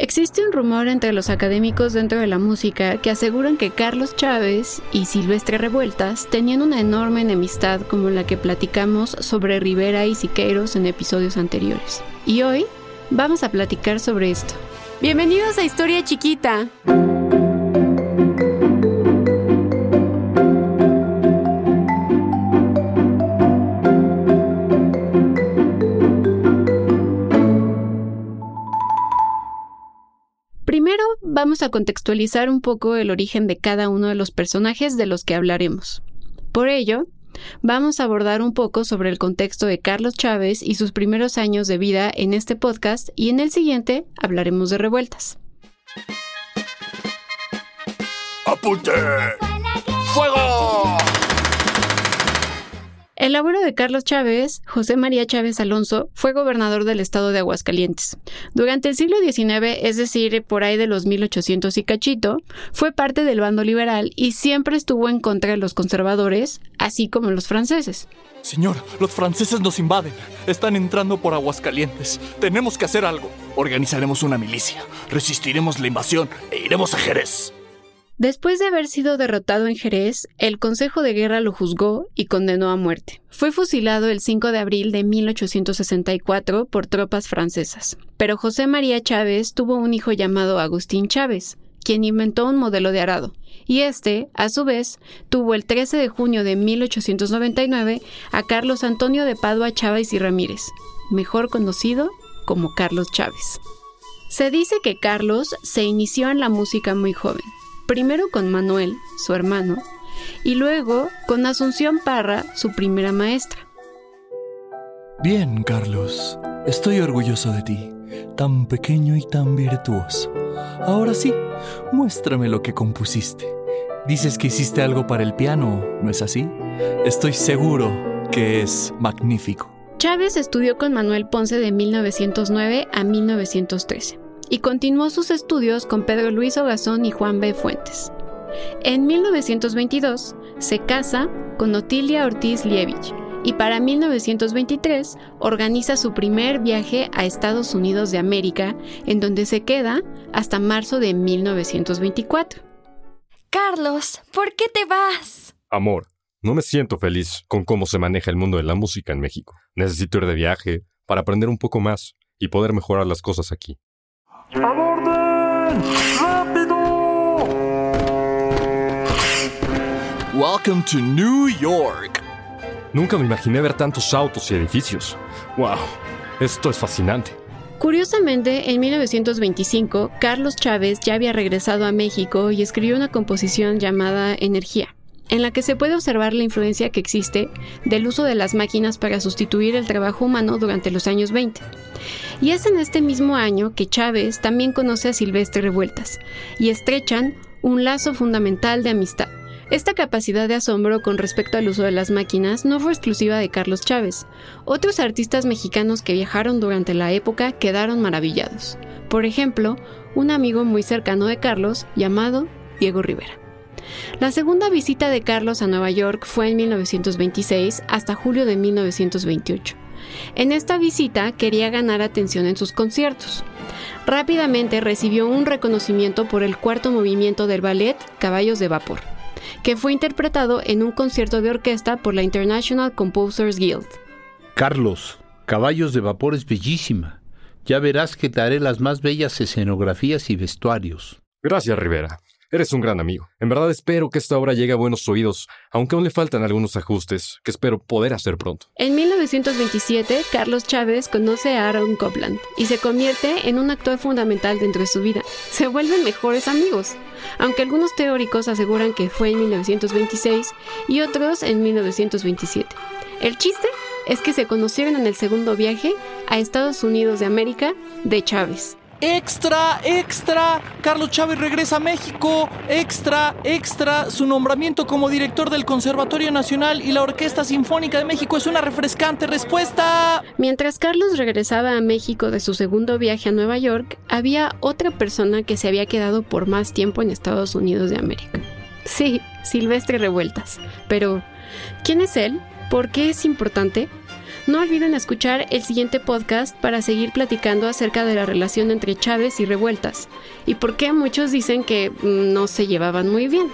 Existe un rumor entre los académicos dentro de la música que aseguran que Carlos Chávez y Silvestre Revueltas tenían una enorme enemistad como la que platicamos sobre Rivera y Siqueiros en episodios anteriores. Y hoy vamos a platicar sobre esto. Bienvenidos a Historia Chiquita. Vamos a contextualizar un poco el origen de cada uno de los personajes de los que hablaremos. Por ello, vamos a abordar un poco sobre el contexto de Carlos Chávez y sus primeros años de vida en este podcast y en el siguiente hablaremos de revueltas. ¡Apunte! ¡Fuego! El abuelo de Carlos Chávez, José María Chávez Alonso, fue gobernador del estado de Aguascalientes. Durante el siglo XIX, es decir, por ahí de los 1800 y cachito, fue parte del bando liberal y siempre estuvo en contra de los conservadores, así como los franceses. Señor, los franceses nos invaden. Están entrando por Aguascalientes. Tenemos que hacer algo. Organizaremos una milicia. Resistiremos la invasión e iremos a Jerez. Después de haber sido derrotado en Jerez, el Consejo de Guerra lo juzgó y condenó a muerte. Fue fusilado el 5 de abril de 1864 por tropas francesas. Pero José María Chávez tuvo un hijo llamado Agustín Chávez, quien inventó un modelo de arado, y este, a su vez, tuvo el 13 de junio de 1899 a Carlos Antonio de Padua Chávez y Ramírez, mejor conocido como Carlos Chávez. Se dice que Carlos se inició en la música muy joven primero con Manuel, su hermano, y luego con Asunción Parra, su primera maestra. Bien, Carlos, estoy orgulloso de ti, tan pequeño y tan virtuoso. Ahora sí, muéstrame lo que compusiste. Dices que hiciste algo para el piano, ¿no es así? Estoy seguro que es magnífico. Chávez estudió con Manuel Ponce de 1909 a 1913 y continuó sus estudios con Pedro Luis Ogazón y Juan B. Fuentes. En 1922 se casa con Otilia Ortiz Lievich y para 1923 organiza su primer viaje a Estados Unidos de América, en donde se queda hasta marzo de 1924. Carlos, ¿por qué te vas? Amor, no me siento feliz con cómo se maneja el mundo de la música en México. Necesito ir de viaje para aprender un poco más y poder mejorar las cosas aquí. ¡Aborden! ¡Rápido! Welcome to New York. Nunca me imaginé ver tantos autos y edificios. ¡Wow! Esto es fascinante. Curiosamente, en 1925, Carlos Chávez ya había regresado a México y escribió una composición llamada Energía en la que se puede observar la influencia que existe del uso de las máquinas para sustituir el trabajo humano durante los años 20. Y es en este mismo año que Chávez también conoce a Silvestre Revueltas y estrechan un lazo fundamental de amistad. Esta capacidad de asombro con respecto al uso de las máquinas no fue exclusiva de Carlos Chávez. Otros artistas mexicanos que viajaron durante la época quedaron maravillados. Por ejemplo, un amigo muy cercano de Carlos llamado Diego Rivera. La segunda visita de Carlos a Nueva York fue en 1926 hasta julio de 1928. En esta visita quería ganar atención en sus conciertos. Rápidamente recibió un reconocimiento por el cuarto movimiento del ballet Caballos de Vapor, que fue interpretado en un concierto de orquesta por la International Composers Guild. Carlos, Caballos de Vapor es bellísima. Ya verás que te haré las más bellas escenografías y vestuarios. Gracias, Rivera. Eres un gran amigo. En verdad espero que esta obra llegue a buenos oídos, aunque aún le faltan algunos ajustes que espero poder hacer pronto. En 1927, Carlos Chávez conoce a Aaron Copland y se convierte en un actor fundamental dentro de su vida. Se vuelven mejores amigos, aunque algunos teóricos aseguran que fue en 1926 y otros en 1927. El chiste es que se conocieron en el segundo viaje a Estados Unidos de América de Chávez. Extra, extra, Carlos Chávez regresa a México. Extra, extra, su nombramiento como director del Conservatorio Nacional y la Orquesta Sinfónica de México es una refrescante respuesta. Mientras Carlos regresaba a México de su segundo viaje a Nueva York, había otra persona que se había quedado por más tiempo en Estados Unidos de América. Sí, Silvestre Revueltas. Pero, ¿quién es él? ¿Por qué es importante? No olviden escuchar el siguiente podcast para seguir platicando acerca de la relación entre Chávez y revueltas y por qué muchos dicen que mm, no se llevaban muy bien.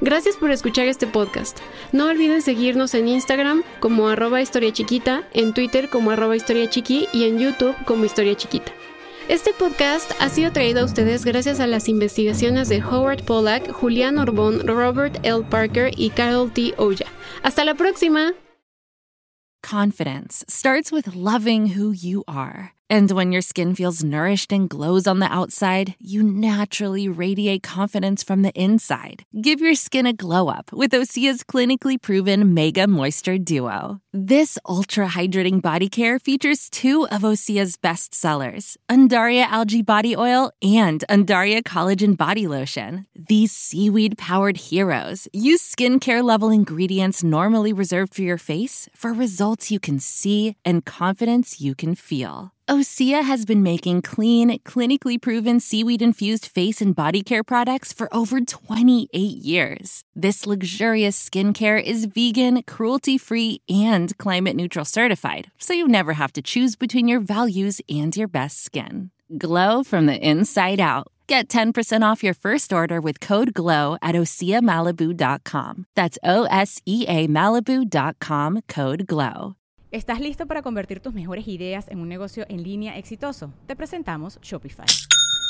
Gracias por escuchar este podcast. No olviden seguirnos en Instagram como arroba historia chiquita, en Twitter como arroba historia chiqui y en YouTube como historia chiquita. Este podcast ha sido traído a ustedes gracias a las investigaciones de Howard Pollack, Julián Orbón, Robert L. Parker y Carol T. Oya. Hasta la próxima. Confidence starts with loving who you are. And when your skin feels nourished and glows on the outside, you naturally radiate confidence from the inside. Give your skin a glow up with Osea's clinically proven Mega Moisture Duo. This ultra hydrating body care features two of Osea's best sellers Undaria Algae Body Oil and Undaria Collagen Body Lotion. These seaweed powered heroes use skincare level ingredients normally reserved for your face for results you can see and confidence you can feel. Osea has been making clean, clinically proven seaweed infused face and body care products for over 28 years. This luxurious skincare is vegan, cruelty free, and climate neutral certified, so you never have to choose between your values and your best skin. Glow from the inside out. Get 10% off your first order with code GLOW at OseaMalibu.com. That's O S E A Malibu.com code GLOW. ¿Estás listo para convertir tus mejores ideas en un negocio en línea exitoso? Te presentamos Shopify.